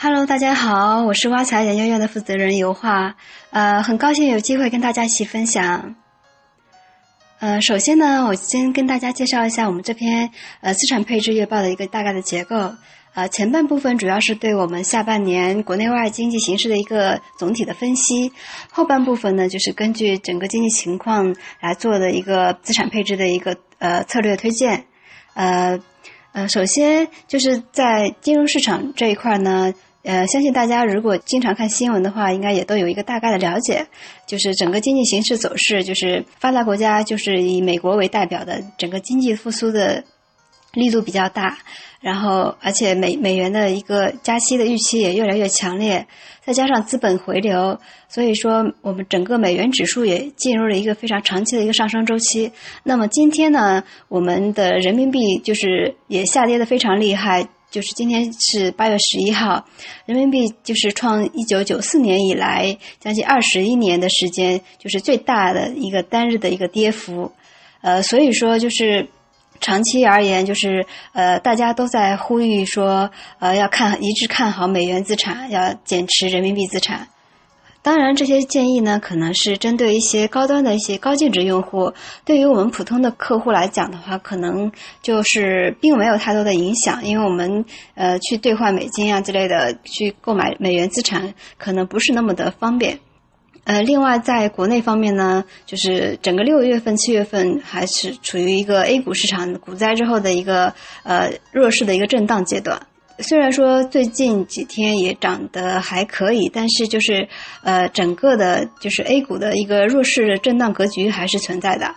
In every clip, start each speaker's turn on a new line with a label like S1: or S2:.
S1: Hello，大家好，我是挖财研究院的负责人油画，呃，很高兴有机会跟大家一起分享。呃，首先呢，我先跟大家介绍一下我们这篇呃资产配置月报的一个大概的结构。呃，前半部分主要是对我们下半年国内外经济形势的一个总体的分析，后半部分呢，就是根据整个经济情况来做的一个资产配置的一个呃策略推荐。呃呃，首先就是在金融市场这一块呢。呃，相信大家如果经常看新闻的话，应该也都有一个大概的了解，就是整个经济形势走势，就是发达国家就是以美国为代表的整个经济复苏的力度比较大，然后而且美美元的一个加息的预期也越来越强烈，再加上资本回流，所以说我们整个美元指数也进入了一个非常长期的一个上升周期。那么今天呢，我们的人民币就是也下跌的非常厉害。就是今天是八月十一号，人民币就是创一九九四年以来将近二十一年的时间，就是最大的一个单日的一个跌幅，呃，所以说就是长期而言，就是呃，大家都在呼吁说，呃，要看一致看好美元资产，要减持人民币资产。当然，这些建议呢，可能是针对一些高端的一些高净值用户。对于我们普通的客户来讲的话，可能就是并没有太多的影响，因为我们呃去兑换美金啊之类的，去购买美元资产，可能不是那么的方便。呃，另外在国内方面呢，就是整个六月份、七月份还是处于一个 A 股市场股灾之后的一个呃弱势的一个震荡阶段。虽然说最近几天也涨得还可以，但是就是呃，整个的就是 A 股的一个弱势震荡格局还是存在的。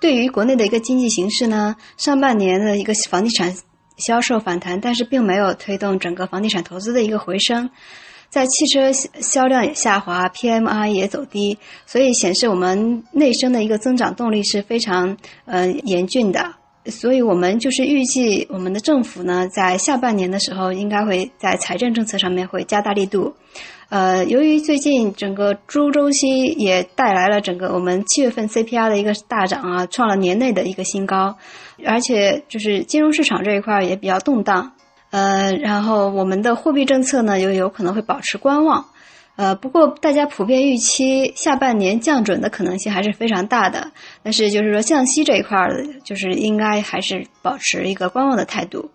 S1: 对于国内的一个经济形势呢，上半年的一个房地产销售反弹，但是并没有推动整个房地产投资的一个回升，在汽车销量也下滑，PMI 也走低，所以显示我们内生的一个增长动力是非常呃严峻的。所以我们就是预计，我们的政府呢，在下半年的时候，应该会在财政政策上面会加大力度。呃，由于最近整个猪周期也带来了整个我们七月份 CPI 的一个大涨啊，创了年内的一个新高，而且就是金融市场这一块也比较动荡。呃，然后我们的货币政策呢，又有可能会保持观望。呃，不过大家普遍预期下半年降准的可能性还是非常大的，但是就是说降息这一块儿，就是应该还是保持一个观望的态度。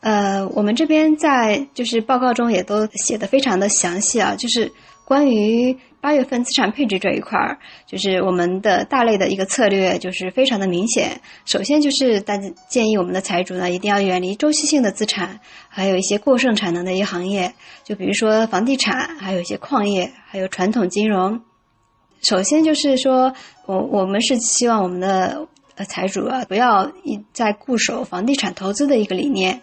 S1: 呃，我们这边在就是报告中也都写的非常的详细啊，就是关于。八月份资产配置这一块儿，就是我们的大类的一个策略，就是非常的明显。首先就是大家建议我们的财主呢，一定要远离周期性的资产，还有一些过剩产能的一些行业，就比如说房地产，还有一些矿业，还有传统金融。首先就是说，我我们是希望我们的呃财主啊，不要一再固守房地产投资的一个理念。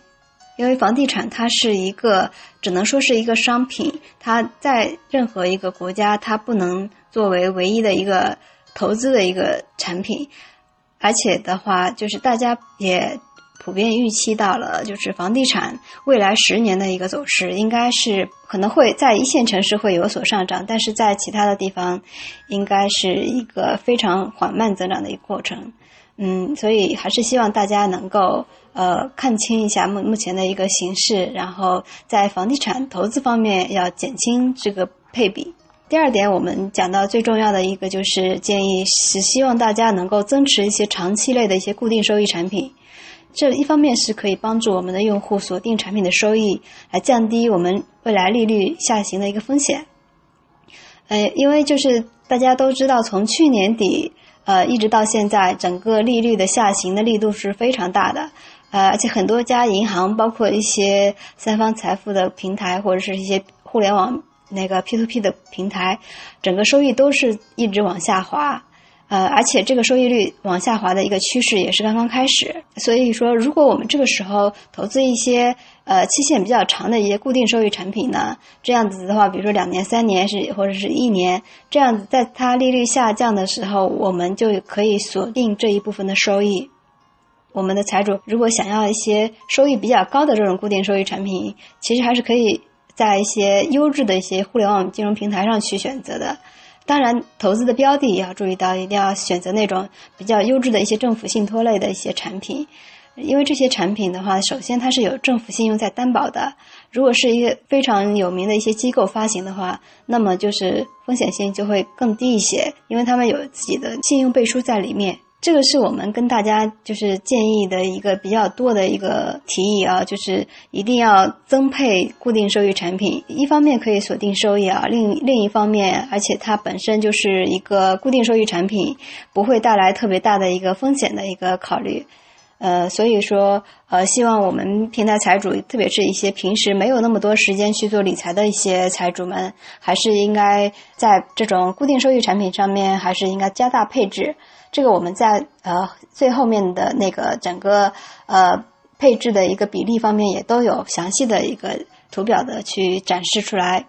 S1: 因为房地产它是一个，只能说是一个商品，它在任何一个国家，它不能作为唯一的一个投资的一个产品，而且的话，就是大家也普遍预期到了，就是房地产未来十年的一个走势，应该是可能会在一线城市会有所上涨，但是在其他的地方，应该是一个非常缓慢增长的一个过程。嗯，所以还是希望大家能够呃看清一下目目前的一个形势，然后在房地产投资方面要减轻这个配比。第二点，我们讲到最重要的一个就是建议是希望大家能够增持一些长期类的一些固定收益产品，这一方面是可以帮助我们的用户锁定产品的收益，来降低我们未来利率下行的一个风险。呃，因为就是大家都知道，从去年底。呃，一直到现在，整个利率的下行的力度是非常大的，呃，而且很多家银行，包括一些三方财富的平台，或者是一些互联网那个 P to P 的平台，整个收益都是一直往下滑。呃，而且这个收益率往下滑的一个趋势也是刚刚开始，所以说，如果我们这个时候投资一些呃期限比较长的一些固定收益产品呢，这样子的话，比如说两年、三年是或者是一年，这样子在它利率下降的时候，我们就可以锁定这一部分的收益。我们的财主如果想要一些收益比较高的这种固定收益产品，其实还是可以在一些优质的一些互联网金融平台上去选择的。当然，投资的标的也要注意到，一定要选择那种比较优质的一些政府信托类的一些产品。因为这些产品的话，首先它是有政府信用在担保的。如果是一个非常有名的一些机构发行的话，那么就是风险性就会更低一些，因为他们有自己的信用背书在里面。这个是我们跟大家就是建议的一个比较多的一个提议啊，就是一定要增配固定收益产品。一方面可以锁定收益啊，另另一方面，而且它本身就是一个固定收益产品，不会带来特别大的一个风险的一个考虑。呃，所以说，呃，希望我们平台财主，特别是一些平时没有那么多时间去做理财的一些财主们，还是应该在这种固定收益产品上面，还是应该加大配置。这个我们在呃最后面的那个整个呃配置的一个比例方面，也都有详细的一个图表的去展示出来。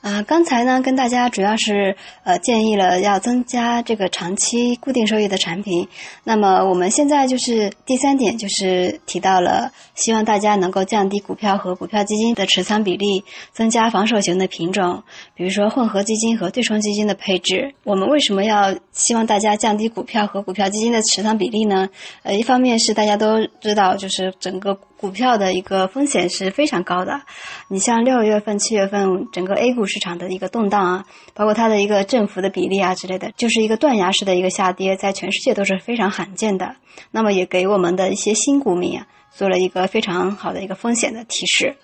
S1: 啊，刚才呢跟大家主要是呃建议了要增加这个长期固定收益的产品。那么我们现在就是第三点，就是提到了希望大家能够降低股票和股票基金的持仓比例，增加防守型的品种，比如说混合基金和对冲基金的配置。我们为什么要希望大家降低股票和股票基金的持仓比例呢？呃，一方面是大家都知道，就是整个。股票的一个风险是非常高的，你像六月份、七月份整个 A 股市场的一个动荡啊，包括它的一个振幅的比例啊之类的，就是一个断崖式的一个下跌，在全世界都是非常罕见的。那么也给我们的一些新股民啊做了一个非常好的一个风险的提示。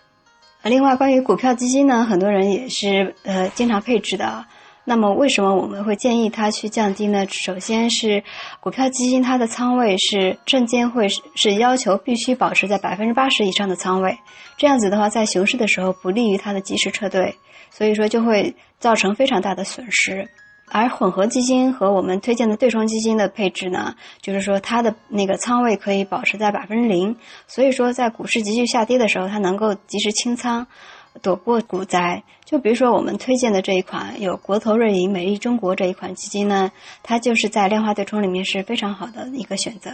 S1: 另外，关于股票基金呢，很多人也是呃经常配置的。那么为什么我们会建议它去降低呢？首先是股票基金它的仓位是证监会是要求必须保持在百分之八十以上的仓位，这样子的话在熊市的时候不利于它的及时撤退，所以说就会造成非常大的损失。而混合基金和我们推荐的对冲基金的配置呢，就是说它的那个仓位可以保持在百分之零，所以说在股市急剧下跌的时候，它能够及时清仓。躲过股灾，就比如说我们推荐的这一款有国投瑞银美丽中国这一款基金呢，它就是在量化对冲里面是非常好的一个选择，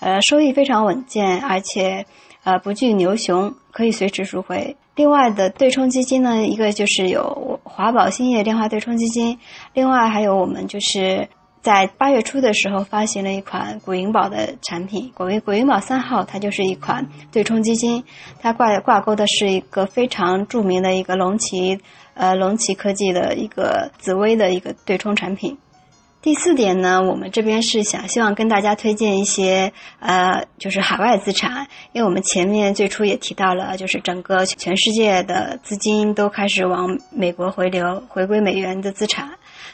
S1: 呃，收益非常稳健，而且呃不惧牛熊，可以随时赎回。另外的对冲基金呢，一个就是有华宝兴业量化对冲基金，另外还有我们就是。在八月初的时候，发行了一款古银宝的产品，古银古银宝三号，它就是一款对冲基金，它挂挂钩的是一个非常著名的一个龙旗，呃，龙旗科技的一个紫薇的一个对冲产品。第四点呢，我们这边是想希望跟大家推荐一些呃，就是海外资产，因为我们前面最初也提到了，就是整个全世界的资金都开始往美国回流，回归美元的资产，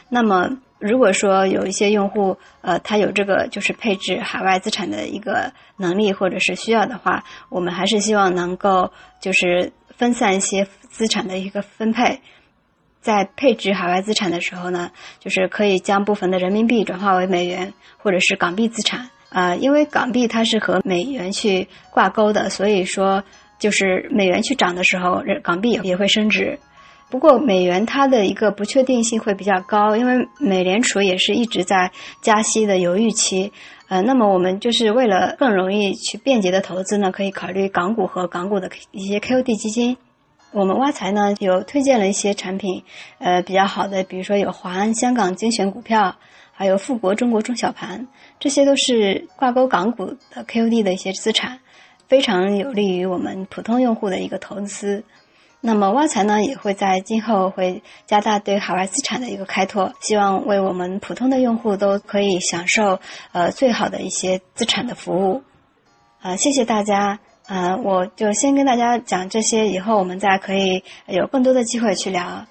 S1: 那么。如果说有一些用户，呃，他有这个就是配置海外资产的一个能力或者是需要的话，我们还是希望能够就是分散一些资产的一个分配，在配置海外资产的时候呢，就是可以将部分的人民币转化为美元或者是港币资产啊，因为港币它是和美元去挂钩的，所以说就是美元去涨的时候，港币也会升值。不过，美元它的一个不确定性会比较高，因为美联储也是一直在加息的犹豫期。呃，那么我们就是为了更容易去便捷的投资呢，可以考虑港股和港股的一些 KOD 基金。我们挖财呢有推荐了一些产品，呃，比较好的，比如说有华安香港精选股票，还有富国中国中小盘，这些都是挂钩港股的 KOD 的一些资产，非常有利于我们普通用户的一个投资。那么挖财呢，也会在今后会加大对海外资产的一个开拓，希望为我们普通的用户都可以享受呃最好的一些资产的服务。啊，谢谢大家。啊，我就先跟大家讲这些，以后我们再可以有更多的机会去聊。